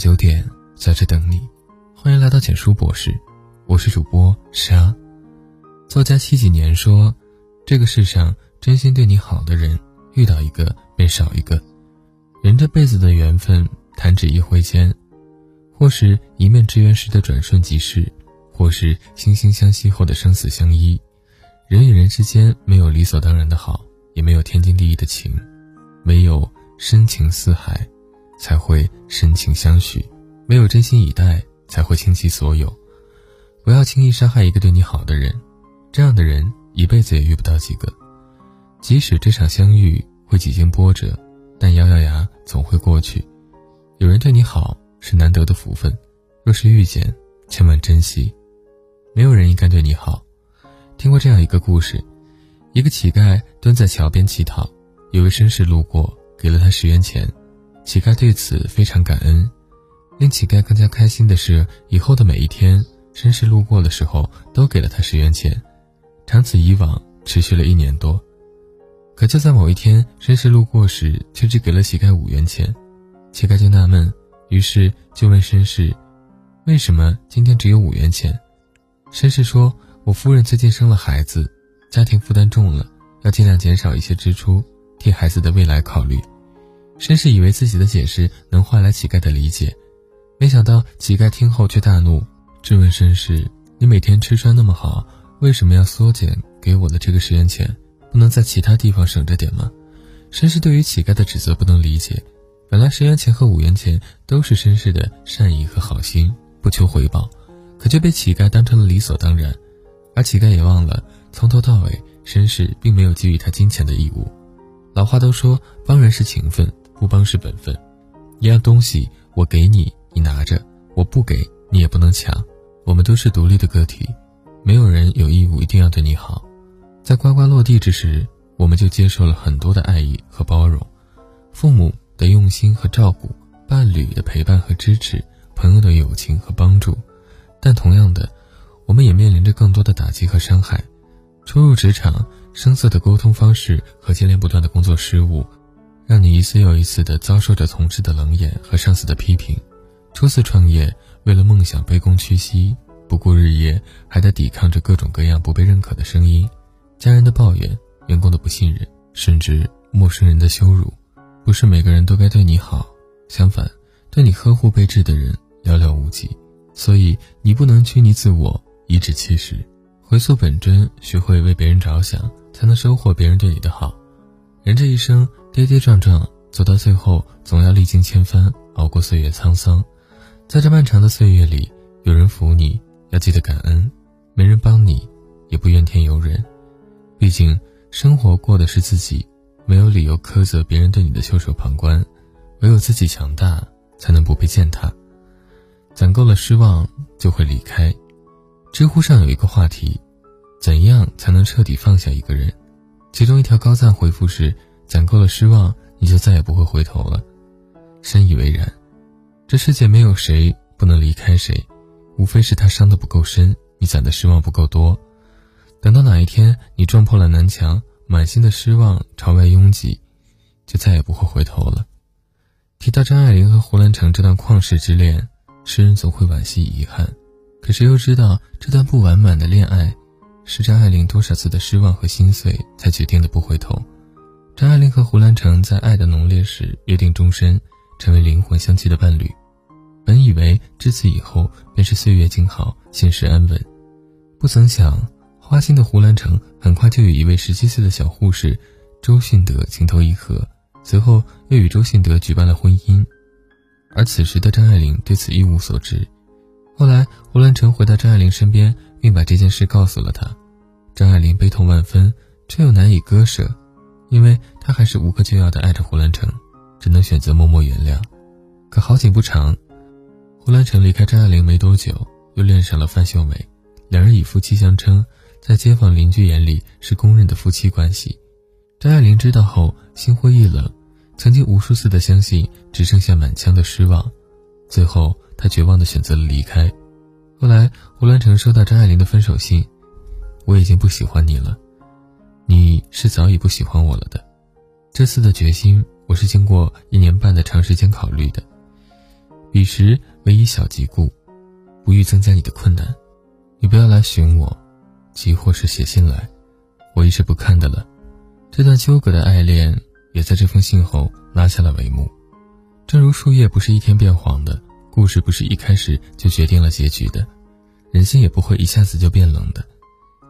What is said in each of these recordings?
九点，在这等你。欢迎来到简书博士，我是主播沙。作家七几年说：“这个世上真心对你好的人，遇到一个便少一个。人这辈子的缘分，弹指一挥间，或是一面之缘时的转瞬即逝，或是惺惺相惜后的生死相依。人与人之间，没有理所当然的好，也没有天经地义的情，唯有深情似海。”才会深情相许，没有真心以待，才会倾其所有。不要轻易伤害一个对你好的人，这样的人一辈子也遇不到几个。即使这场相遇会几经波折，但咬咬牙总会过去。有人对你好是难得的福分，若是遇见，千万珍惜。没有人应该对你好。听过这样一个故事：一个乞丐蹲在桥边乞讨，有位绅士路过，给了他十元钱。乞丐对此非常感恩，令乞丐更加开心的是，以后的每一天，绅士路过的时候都给了他十元钱，长此以往，持续了一年多。可就在某一天，绅士路过时却只给了乞丐五元钱，乞丐就纳闷，于是就问绅士：“为什么今天只有五元钱？”绅士说：“我夫人最近生了孩子，家庭负担重了，要尽量减少一些支出，替孩子的未来考虑。”绅士以为自己的解释能换来乞丐的理解，没想到乞丐听后却大怒，质问绅士：“你每天吃穿那么好，为什么要缩减给我的这个十元钱？不能在其他地方省着点吗？”绅士对于乞丐的指责不能理解，本来十元钱和五元钱都是绅士的善意和好心，不求回报，可却被乞丐当成了理所当然，而乞丐也忘了从头到尾，绅士并没有给予他金钱的义务。老话都说，帮人是情分。不帮是本分，一样东西我给你，你拿着；我不给你也不能抢。我们都是独立的个体，没有人有义务一定要对你好。在呱呱落地之时，我们就接受了很多的爱意和包容，父母的用心和照顾，伴侣的陪伴和支持，朋友的友情和帮助。但同样的，我们也面临着更多的打击和伤害。初入职场，生涩的沟通方式和接连不断的工作失误。让你一次又一次地遭受着同事的冷眼和上司的批评。初次创业，为了梦想卑躬屈膝，不顾日夜，还得抵抗着各种各样不被认可的声音，家人的抱怨，员工的不信任，甚至陌生人的羞辱。不是每个人都该对你好，相反，对你呵护备至的人寥寥无几。所以，你不能拘泥自我，颐指气使，回溯本真，学会为别人着想，才能收获别人对你的好。人这一生跌跌撞撞，走到最后总要历经千帆，熬过岁月沧桑。在这漫长的岁月里，有人扶你，要记得感恩；没人帮你，也不怨天尤人。毕竟生活过的是自己，没有理由苛责别人对你的袖手旁观。唯有自己强大，才能不被践踏。攒够了失望，就会离开。知乎上有一个话题：怎样才能彻底放下一个人？其中一条高赞回复是：“攒够了失望，你就再也不会回头了。”深以为然。这世界没有谁不能离开谁，无非是他伤得不够深，你攒的失望不够多。等到哪一天你撞破了南墙，满心的失望朝外拥挤，就再也不会回头了。提到张爱玲和胡兰成这段旷世之恋，诗人总会惋惜遗憾，可谁又知道这段不完满的恋爱？是张爱玲多少次的失望和心碎，才决定的不回头。张爱玲和胡兰成在爱的浓烈时约定终身，成为灵魂相契的伴侣。本以为至此以后便是岁月静好，现实安稳，不曾想花心的胡兰成很快就与一位十七岁的小护士周迅德情投意合，随后又与周迅德举办了婚姻。而此时的张爱玲对此一无所知。后来胡兰成回到张爱玲身边。并把这件事告诉了她，张爱玲悲痛万分，却又难以割舍，因为他还是无可救药的爱着胡兰成，只能选择默默原谅。可好景不长，胡兰成离开张爱玲没多久，又恋上了范秀美，两人以夫妻相称，在街坊邻居眼里是公认的夫妻关系。张爱玲知道后心灰意冷，曾经无数次的相信，只剩下满腔的失望，最后她绝望的选择了离开。后来，胡兰成收到张爱玲的分手信，我已经不喜欢你了，你是早已不喜欢我了的。这次的决心，我是经过一年半的长时间考虑的。彼时唯以小疾故，不欲增加你的困难。你不要来寻我，即或是写信来，我一是不看的了。这段纠葛的爱恋，也在这封信后拉下了帷幕。正如树叶不是一天变黄的，故事不是一开始就决定了结局的，人心也不会一下子就变冷的。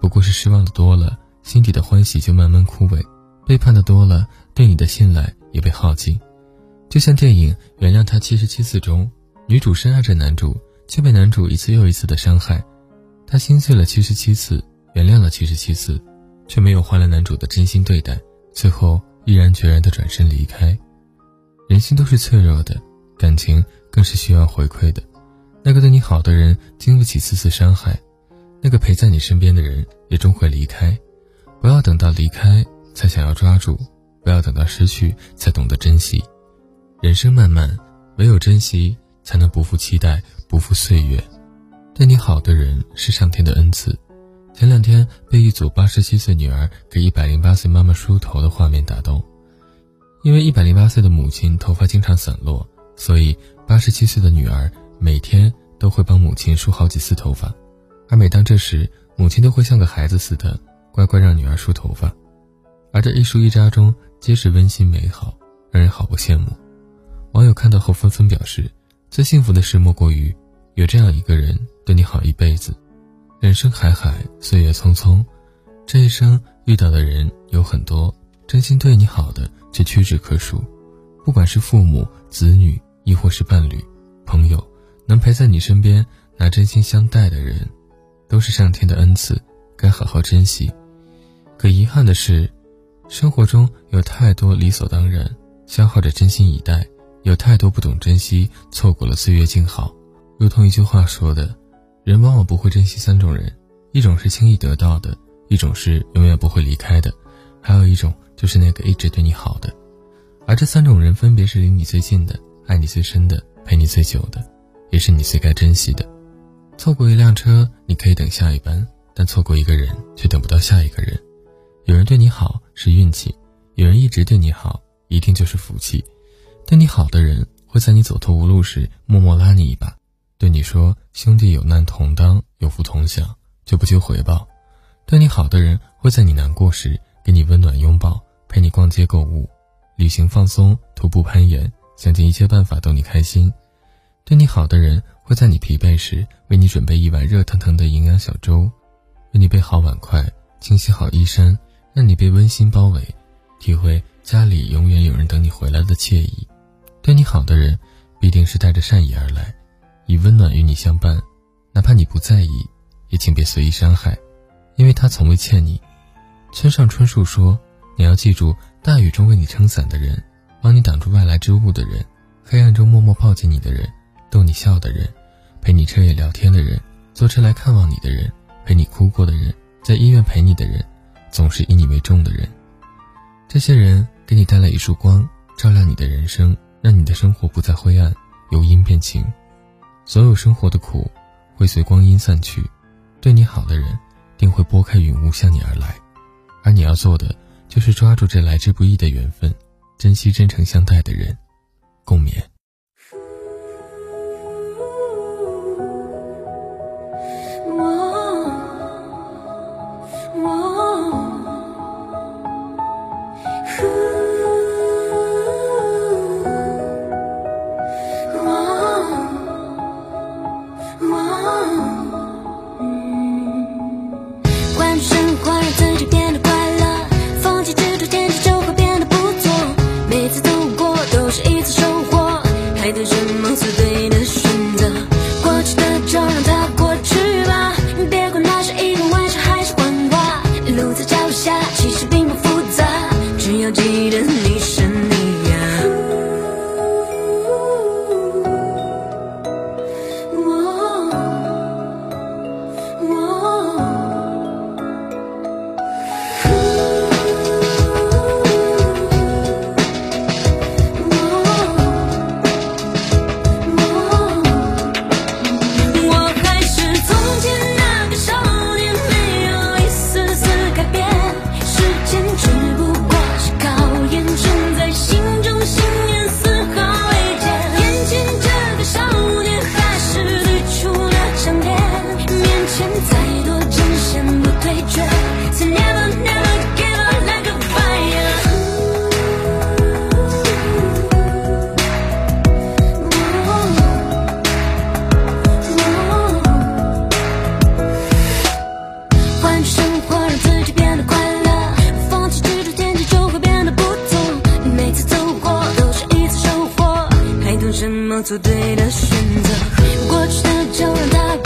不过是失望的多了，心底的欢喜就慢慢枯萎；背叛的多了，对你的信赖也被耗尽。就像电影《原谅他七十七次》中，女主深爱着男主，却被男主一次又一次的伤害。她心碎了七十七次，原谅了七十七次，却没有换来男主的真心对待，最后毅然决然的转身离开。人心都是脆弱的，感情更是需要回馈的。那个对你好的人，经不起次次伤害；那个陪在你身边的人，也终会离开。不要等到离开才想要抓住，不要等到失去才懂得珍惜。人生漫漫，唯有珍惜，才能不负期待，不负岁月。对你好的人是上天的恩赐。前两天被一组八十七岁女儿给一百零八岁妈妈梳头的画面打动，因为一百零八岁的母亲头发经常散落，所以八十七岁的女儿每天都会帮母亲梳好几次头发。而每当这时，母亲都会像个孩子似的乖乖让女儿梳头发。而这一梳一扎中，皆是温馨美好，让人好不羡慕。网友看到后纷纷表示，最幸福的事莫过于有这样一个人对你好一辈子。人生海海，岁月匆匆，这一生遇到的人有很多，真心对你好的却屈指可数。不管是父母、子女，亦或是伴侣、朋友，能陪在你身边拿真心相待的人，都是上天的恩赐，该好好珍惜。可遗憾的是，生活中有太多理所当然，消耗着真心以待。有太多不懂珍惜，错过了岁月静好。如同一句话说的，人往往不会珍惜三种人：一种是轻易得到的，一种是永远不会离开的，还有一种就是那个一直对你好的。而这三种人分别是离你最近的、爱你最深的、陪你最久的，也是你最该珍惜的。错过一辆车，你可以等下一班；但错过一个人，却等不到下一个人。有人对你好是运气，有人一直对你好，一定就是福气。对你好的人会在你走投无路时默默拉你一把，对你说“兄弟有难同当，有福同享”，就不求回报。对你好的人会在你难过时给你温暖拥抱，陪你逛街购物、旅行放松、徒步攀岩，想尽一切办法逗你开心。对你好的人会在你疲惫时为你准备一碗热腾腾的营养小粥，为你备好碗筷、清洗好衣衫，让你被温馨包围，体会家里永远有人等你回来的惬意。对你好的人，必定是带着善意而来，以温暖与你相伴。哪怕你不在意，也请别随意伤害，因为他从未欠你。村上春树说：“你要记住，大雨中为你撑伞的人，帮你挡住外来之物的人，黑暗中默默抱紧你的人，逗你笑的人，陪你彻夜聊天的人，坐车来看望你的人，陪你哭过的人，在医院陪你的人，总是以你为重的人。这些人给你带来一束光，照亮你的人生。”让你的生活不再灰暗，由阴变晴。所有生活的苦，会随光阴散去。对你好的人，定会拨开云雾向你而来。而你要做的，就是抓住这来之不易的缘分，珍惜真诚相待的人。共勉。怎么做对的选择？过去的就让它